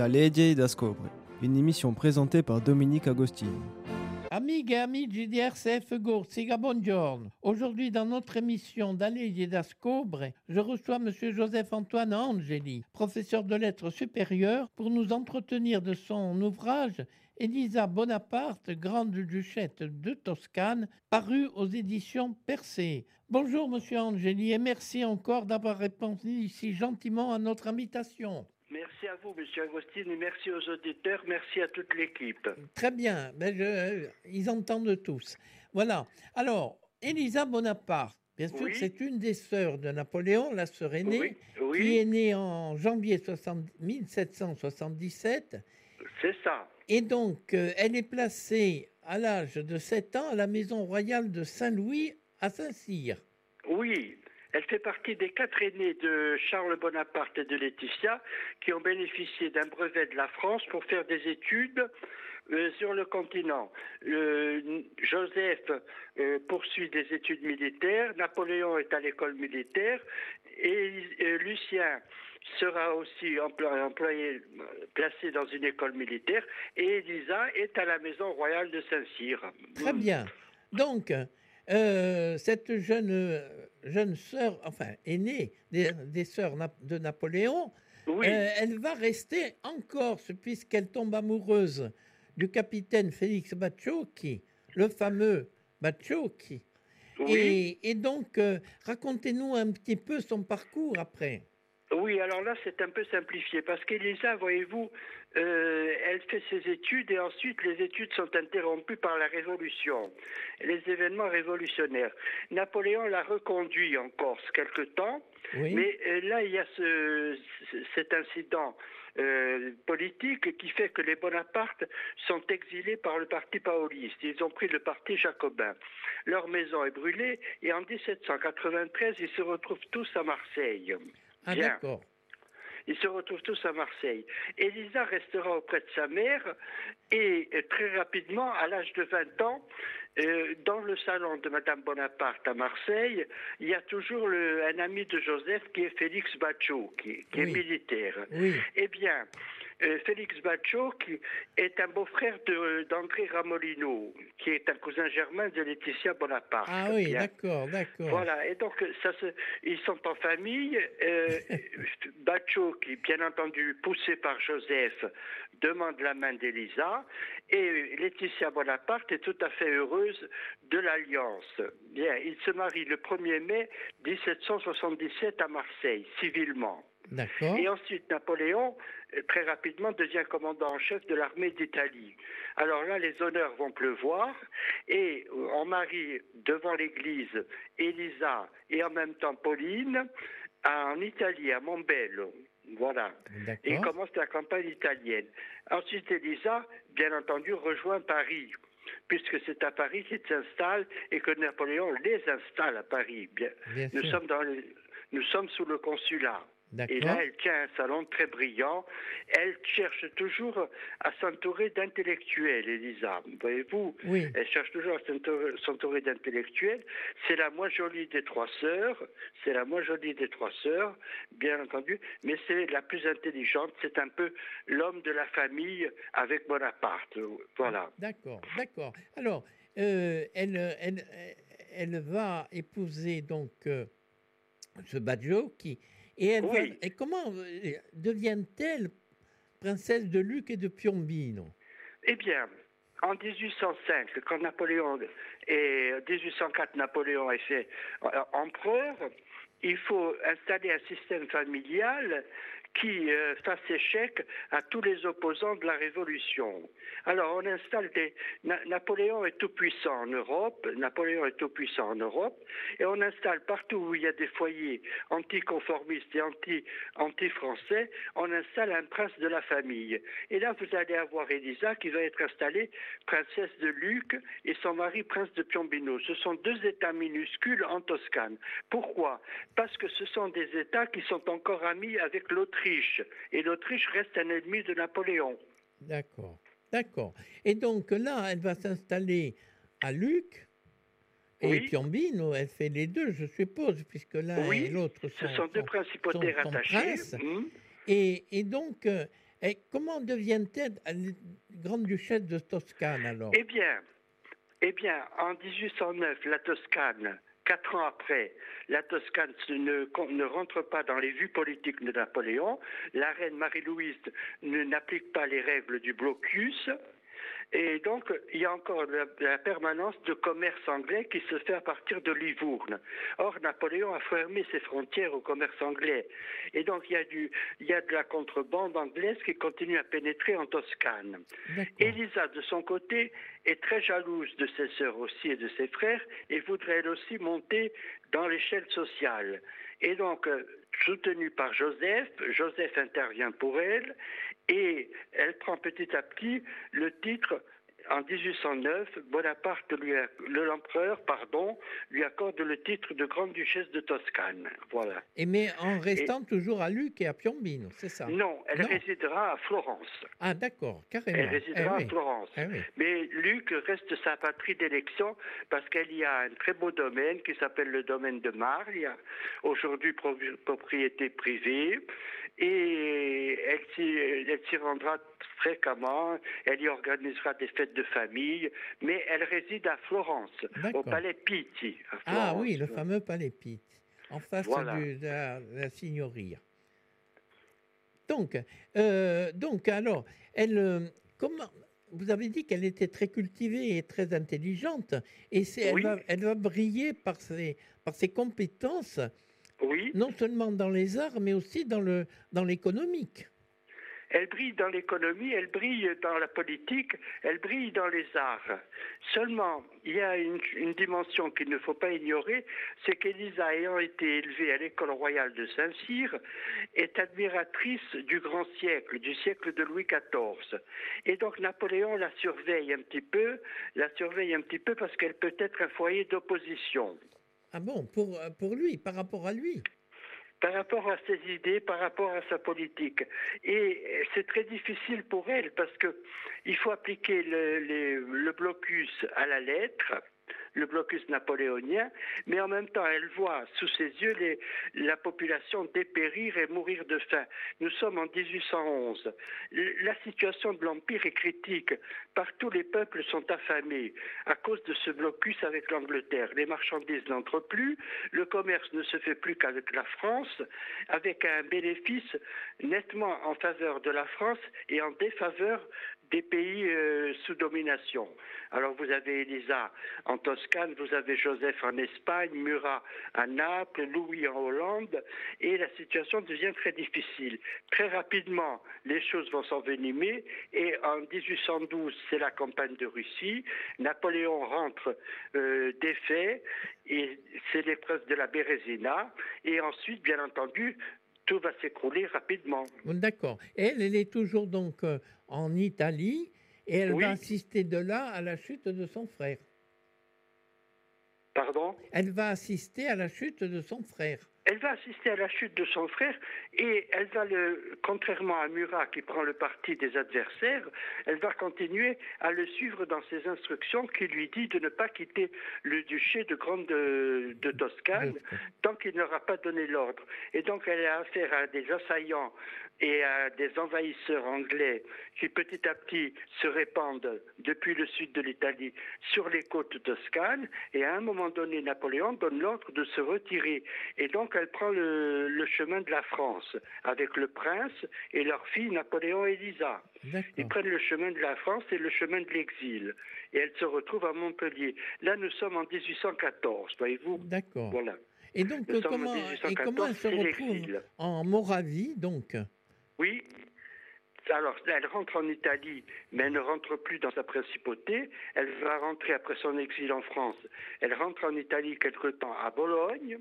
Da Legge da Scobre, une émission présentée par Dominique Agostini. Amigas et amis du DRCF Siga buongiorno. Aujourd'hui, dans notre émission d'Alleghe d'Ascobre, je reçois M. Joseph-Antoine Angeli, professeur de lettres supérieures, pour nous entretenir de son ouvrage Elisa Bonaparte, grande duchesse de Toscane, paru aux éditions Percé. Bonjour, Monsieur Angeli, et merci encore d'avoir répondu si gentiment à notre invitation. Merci à vous, Monsieur Agostini, merci aux auditeurs, merci à toute l'équipe. Très bien, ben je- ils entendent tous. Voilà. Alors, Elisa Bonaparte, bien sûr, Oui. c'est une des sœurs de Napoléon, la sœur aînée, Oui, qui est née en janvier 60 1777. c'est ça. Et donc, euh, elle est placée à l'âge de 7 ans à la maison royale de Saint-Louis à Saint-Cyr. Oui, elle fait partie des quatre aînés de Charles Bonaparte et de Laetitia qui ont bénéficié d'un brevet de la France pour faire des études euh, sur le continent. Le- Joseph euh, poursuit des études militaires, Napoléon est à l'école militaire et euh, Lucien sera aussi employé, euh, placé dans une école militaire et Elisa est à la maison royale de Saint-Cyr. Très bien. Donc, euh, cette jeune, euh, jeune sœur, enfin, aînée des, des sœurs de Napoléon, Oui. euh, elle va rester en Corse puisqu'elle tombe amoureuse du capitaine Félix Bacciocchi, le fameux Bacciocchi. oui. Et, et donc, euh, racontez-nous un petit peu son parcours après. Oui, alors là, c'est un peu simplifié parce qu'Elisa, voyez-vous, euh, elle fait ses études et ensuite les études sont interrompues par la Révolution, les événements révolutionnaires. Napoléon l'a reconduit en Corse quelque temps, Oui. mais euh, là, il y a ce, cet incident euh, politique qui fait que les Bonaparte sont exilés par le parti pauliste. Ils ont pris le parti jacobin. Leur maison est brûlée et en 1793, ils se retrouvent tous à Marseille. Ah, d'accord. Ils se retrouvent tous à Marseille. Elisa restera auprès de sa mère et euh, très rapidement, à l'âge de 20 ans, euh, dans le salon de Madame Bonaparte à Marseille, il y a toujours le- un ami de Joseph qui est Félix Baccio, qui, qui Oui. est militaire. Oui. Eh bien, euh, Félix Baccio, qui est un beau-frère d'André Ramolino, qui est un cousin germain de Laetitia Bonaparte. Ah oui, d'accord, d'accord. Voilà, et donc ça se, ils sont en famille. Euh, Baccio, qui bien entendu poussé par Joseph, demande la main d'Elisa, et Laetitia Bonaparte est tout à fait heureuse de l'alliance. Bien, ils se marient le 1er mai 1777 à Marseille, civilement. D'accord. Et ensuite, Napoléon, très rapidement, devient commandant en chef de l'armée d'Italie. Alors là, les honneurs vont pleuvoir et euh, on marie devant l'église Elisa et en même temps Pauline en Italie, à Montbello. Voilà. Et commence la campagne italienne. Ensuite, Elisa, bien entendu, rejoint Paris, puisque c'est à Paris qu'ils s'installent et que Napoléon les installe à Paris. Bien, Bien nous, sûr. sommes dans le- nous sommes sous le consulat. Et là, elle tient un salon très brillant. Elle cherche toujours à s'entourer d'intellectuels, Elisa. Voyez-vous, Oui. elle cherche toujours à s'entourer- s'entourer d'intellectuels. C'est la moins jolie des trois sœurs. C'est la moins jolie des trois sœurs, bien entendu. Mais c'est la plus intelligente. C'est un peu l'homme de la famille avec Bonaparte. Voilà. D'accord, d'accord. Alors, euh, elle, elle, elle va épouser donc euh, ce Baggio qui et comment euh, devient-elle princesse de Luc et de Piombino? Eh bien, en 1805, quand Napoléon et 1804, Napoléon est fait euh, empereur, il faut installer un système familial qui euh, fasse échec à tous les opposants de la Révolution. Alors, on installe des... Na- Napoléon est tout puissant en Europe, Napoléon est tout puissant en Europe, et on installe partout où il y a des foyers anticonformistes et anti, anti-français, on installe un prince de la famille. Et là, vous allez avoir Elisa qui va être installée princesse de Luc et son mari prince de Piombino. Ce sont deux États minuscules en Toscane. Pourquoi? Parce que ce sont des États qui sont encore amis avec l'Autriche. Et l'Autriche reste un ennemi de Napoléon. D'accord, d'accord. Et donc là, elle va s'installer à Luc et Oui. Piombino. Elle fait les deux, je suppose, puisque l'un Oui, et l'autre Ce sont, sont deux sont- principautés sont- sont rattachées. Hmm. Et, et donc, euh, Et comment devient-elle grande duchesse de Toscane alors? Eh bien, eh bien, en 1809, la Toscane Quatre ans après, la Toscane ne, rentre pas dans les vues politiques de Napoléon. La reine Marie-Louise n'applique pas les règles du blocus. Et donc, il y a encore la, permanence de commerce anglais qui se fait à partir de Livourne. Or, Napoléon a fermé ses frontières au commerce anglais. Et donc, il y a, du, il y a de la contrebande anglaise qui continue à pénétrer en Toscane. Elisa, de son côté, est très jalouse de ses sœurs aussi et de ses frères et voudrait elle aussi monter dans l'échelle sociale. Et donc, euh, soutenue par Joseph, Joseph intervient pour elle et elle prend petit à petit le titre en 1809, Bonaparte, lui l'empereur, pardon, lui accorde le titre de grande duchesse de Toscane. Voilà. Et mais en restant toujours à Luc et à Piombino, c'est ça? Non, elle résidera à Florence. Ah d'accord, carrément. Elle résidera eh à Florence. Eh mais Luc reste sa patrie d'élection parce qu'elle y a un très beau domaine qui s'appelle le domaine de Marly, aujourd'hui propriété privée et elle s'y rendra fréquemment, elle y organisera des fêtes de famille, mais elle réside à Florence, au Palais Pitti. Ah oui, le fameux Palais Pitti, en face de, la, signoria. Donc, euh, donc alors, elle, euh, comment, vous avez dit qu'elle était très cultivée et très intelligente, et elle, va, elle va briller par ses, par ses compétences oui. Non seulement dans les arts, mais aussi dans le dans l'économique. Elle brille dans l'économie, elle brille dans la politique, elle brille dans les arts. Seulement, il y a une, dimension qu'il ne faut pas ignorer, c'est qu'Elisa, ayant été élevée à l'école royale de Saint-Cyr, est admiratrice du grand siècle, du siècle de Louis XIV. Et donc Napoléon la surveille un petit peu, la surveille un petit peu parce qu'elle peut être un foyer d'opposition. Ah bon, pour lui, par rapport à lui? Par rapport à ses idées, par rapport à sa politique. Et c'est très difficile pour elle parce que il faut appliquer le, le blocus à la lettre le blocus napoléonien, mais en même temps, elle voit sous ses yeux la population dépérir et mourir de faim. Nous sommes en 1811. La situation de l'Empire est critique. Partout, les peuples sont affamés à cause de ce blocus avec l'Angleterre. Les marchandises n'entrent plus, le commerce ne se fait plus qu'avec la France, avec un bénéfice nettement en faveur de la France et en défaveur des pays euh, sous domination. Alors vous avez Elisa en Toscane, vous avez Joseph en Espagne, Murat à Naples, Louis en Hollande, et la situation devient très difficile. Très rapidement, les choses vont s'envenimer, et en 1812, c'est la campagne de Russie. Napoléon rentre euh, défait, et c'est l'épreuve de la Bérésina, et ensuite, bien entendu, tout va s'écrouler rapidement. D'accord. Elle, elle est toujours donc euh, en Italie et elle va assister de là à la chute de son frère. Pardon? Elle va assister à la chute de son frère. Elle va assister à la chute de son frère et elle va, le, contrairement à Murat qui prend le parti des adversaires, elle va continuer à le suivre dans ses instructions qui lui dit de ne pas quitter le duché de Grande de, de Toscane tant qu'il n'aura pas donné l'ordre. Et donc elle a affaire à des assaillants et à des envahisseurs anglais qui petit à petit se répandent depuis le sud de l'Italie sur les côtes toscanes. Et à un moment donné, Napoléon donne l'ordre de se retirer. Et donc elle prend le, chemin de la France avec le prince et leur fille Napoléon et Elisa. Ils prennent le chemin de la France et le chemin de l'exil. Et elle se retrouve à Montpellier. Là, nous sommes en 1814, voyez-vous. D'accord. Voilà. Et donc, comment, et comment elle se retrouve en Moravie, donc? Oui. Alors, elle rentre en Italie, mais elle ne rentre plus dans sa principauté. Elle va rentrer après son exil en France. Elle rentre en Italie quelque temps à Bologne.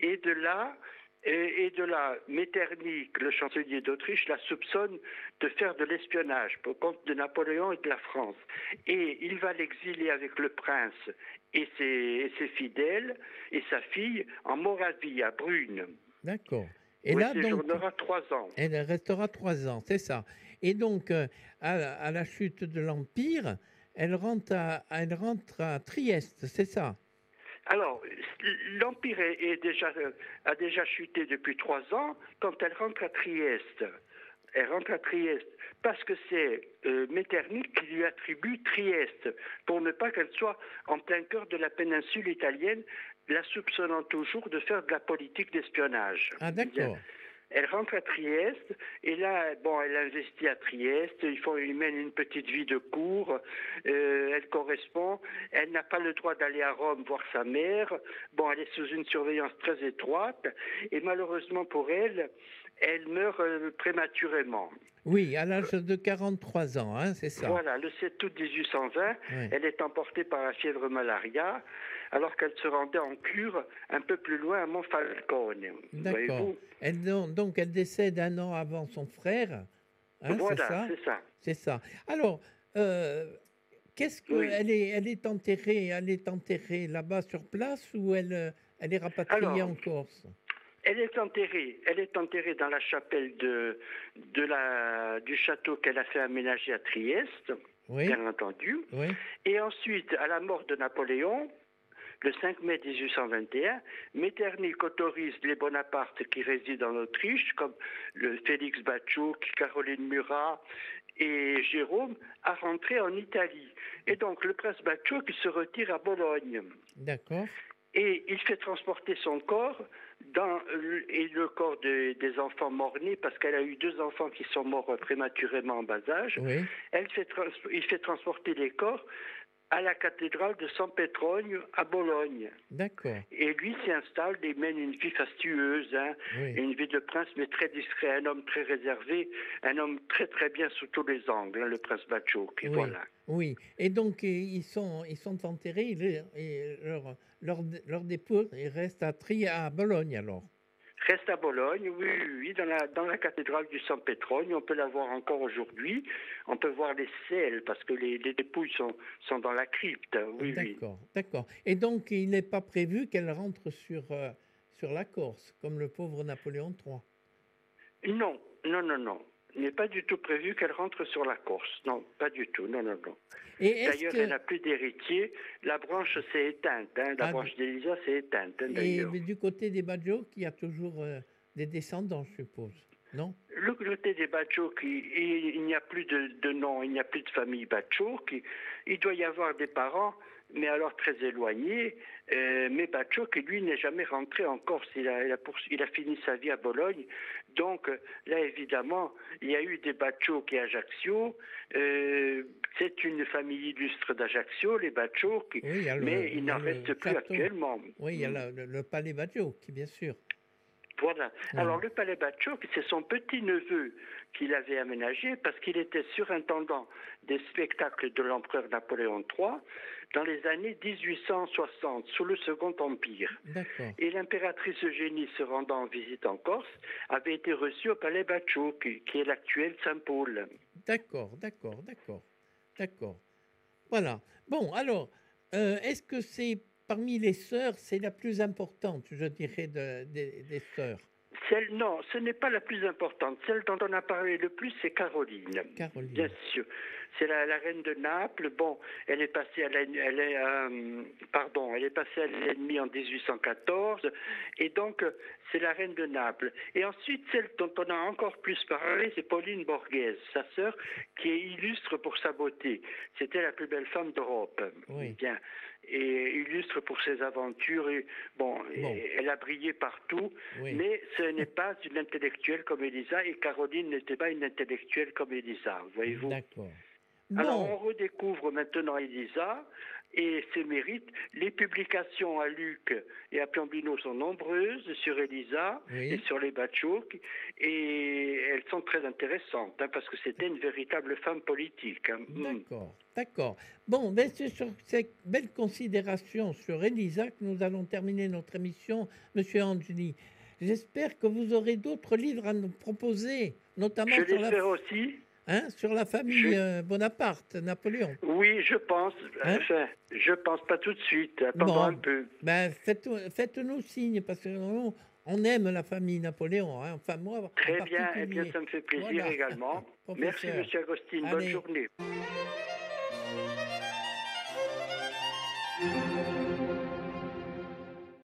Et de là, et, de là, Metternich, le chancelier d'Autriche, la soupçonne de faire de l'espionnage pour compte de Napoléon et de la France. Et il va l'exiler avec le prince et ses, et ses fidèles et sa fille en Moravie, à Brune. D'accord. Et là, donc, trois ans. Elle restera trois ans, c'est ça. Et donc, euh, à, la chute de l'Empire, elle rentre à, elle rentre à Trieste, c'est ça? Alors, l'Empire est, déjà, a déjà chuté depuis trois ans quand elle rentre à Trieste. elle rentre à Trieste parce que c'est euh, Metternich qui lui attribue Trieste, pour ne pas qu'elle soit en plein cœur de la péninsule italienne, la soupçonnant toujours de faire de la politique d'espionnage. Ah, d'accord. Elle rentre à Trieste et là, bon, elle investit à Trieste. Il faut, il mène une petite vie de cour. Euh, elle correspond. Elle n'a pas le droit d'aller à Rome voir sa mère. Bon, elle est sous une surveillance très étroite et malheureusement pour elle, elle meurt euh, prématurément. Oui, à l'âge de 43 ans, hein, c'est ça. Voilà, le 7 août 1820, Oui. elle est emportée par la fièvre malaria alors qu'elle se rendait en cure un peu plus loin à Monfalcone. D'accord. Elle, donc, elle décède un an avant son frère. hein, c'est Voilà, ça c'est ça. C'est ça. Alors, euh, qu'est-ce que Oui. elle est, elle est enterrée, elle est enterrée là-bas sur place ou elle, euh, elle est rapatriée Alors, en Corse? Elle est enterrée, elle est enterrée dans la chapelle de, de la, du château qu'elle a fait aménager à Trieste, Oui, bien entendu. oui, Et ensuite, à la mort de Napoléon, le 5 mai 1821, Metternich autorise les Bonapartes qui résident en Autriche, comme le Félix Bachouk, Caroline Murat et Jérôme, à rentrer en Italie. Et donc, le prince Bachouk se retire à Bologne. d'accord. Et il fait transporter son corps dans le, et le corps de- des enfants morts-nés, parce qu'elle a eu deux enfants qui sont morts prématurément en bas âge. Oui, Elle fait il fait transporter les corps à la cathédrale de San Petronio à Bologne. d'accord. Et lui s'y installe et mène une vie fastueuse, hein, Oui, une vie de prince mais très discret, un homme très réservé, un homme très très bien sous tous les angles, hein, le prince Bachouk. Et Oui. voilà. oui. Et donc, euh, ils sont, ils sont enterrés et leur, leur, leur dépôt il reste à Tri à Bologne alors. Reste à Bologne, oui, oui, oui, dans la, dans la cathédrale du San Petronio, on peut la voir encore aujourd'hui. On peut voir les selles, parce que les, les dépouilles sont, sont dans la crypte, oui, oui. D'accord, d'accord. Et donc, il n'est pas prévu qu'elle rentre sur, euh, sur la Corse, comme le pauvre Napoléon III. Non, non, non, non. Il n'est pas du tout prévu qu'elle rentre sur la Corse. Non, pas du tout. Non, non, non. D'ailleurs, que... elle n'a plus d'héritier. La branche s'est éteinte. hein. La Ah, branche d'Elisa s'est éteinte, hein, Et du côté des Badjo, il y a toujours euh, des descendants, je suppose. Non Le côté des Bachouk, il, il- il n'y a plus de, de nom, il n'y a plus de famille Bachouk. Il, il doit y avoir des parents, mais alors très éloignés. Euh, mais Bachouk, lui, n'est jamais rentré en Corse. Il a, il, a poursu- il a fini sa vie à Bologne. Donc, là, évidemment, il y a eu des Bachouk et Ajaccio. Euh, c'est une famille illustre d'Ajaccio, les. Oui, il le- mais il n'en reste plus actuellement. Oui, il y a la- le, le palais Badjo, qui bien sûr. Voilà. Mm. Alors le palais Batchouk, c'est son petit-neveu qui l'avait aménagé parce qu'il était surintendant des spectacles de l'empereur Napoléon III dans les années 1860, sous le Second Empire. Et l'impératrice Eugénie, se rendant en visite en Corse, avait été reçue au palais Batchouk, qui est l'actuel Saint-Paul. D'accord, d'accord, d'accord, d'accord. Voilà. Bon, alors, euh, est-ce que c'est parmi les sœurs, c'est la plus importante, je dirais, de- des- des sœurs Celle, non, ce n'est pas la plus importante. Celle dont on a parlé le plus, c'est Caroline. Caroline. Bien sûr. C'est la, la reine de Naples. Bon, elle est passée à l'en- elle est, euh, pardon, elle est passée à l'ennemi en 1814, et donc c'est la reine de Naples. Et ensuite, celle dont on a encore plus parlé, c'est Pauline Borghese, sa sœur, qui est illustre pour sa beauté. C'était la plus belle femme d'Europe. Oui. Bien. Et illustre pour ses aventures. Et, bon, elle a brillé partout. Oui. Mais ce n'est pas une intellectuelle comme Elisa, et Caroline n'était pas une intellectuelle comme Elisa, voyez-vous. D'accord. Alors on redécouvre maintenant Elisa et ses mérites. Les publications à Luc et à Piombino sont nombreuses sur Elisa Oui. et sur les Batchouk, et elles sont très intéressantes, hein, parce que c'était une véritable femme politique. hein. Mm. d'accord, d'accord. Bon, ben c'est sur cette belle considération sur Elisa que nous allons terminer notre émission, Monsieur Angeli. J'espère que vous aurez d'autres livres à nous proposer, notamment Je sur la, aussi. Hein, sur la famille Je- euh, Bonaparte, Napoléon. Oui, je pense. Hein? Enfin, je pense pas tout de suite. Attendons Bon. un peu. Ben, faites, faites-nous signe, parce que nous, on aime la famille Napoléon. hein. Enfin, moi, Très bien, eh bien, ça me fait plaisir Voilà. également. Merci. Monsieur Agostine. Bonne journée.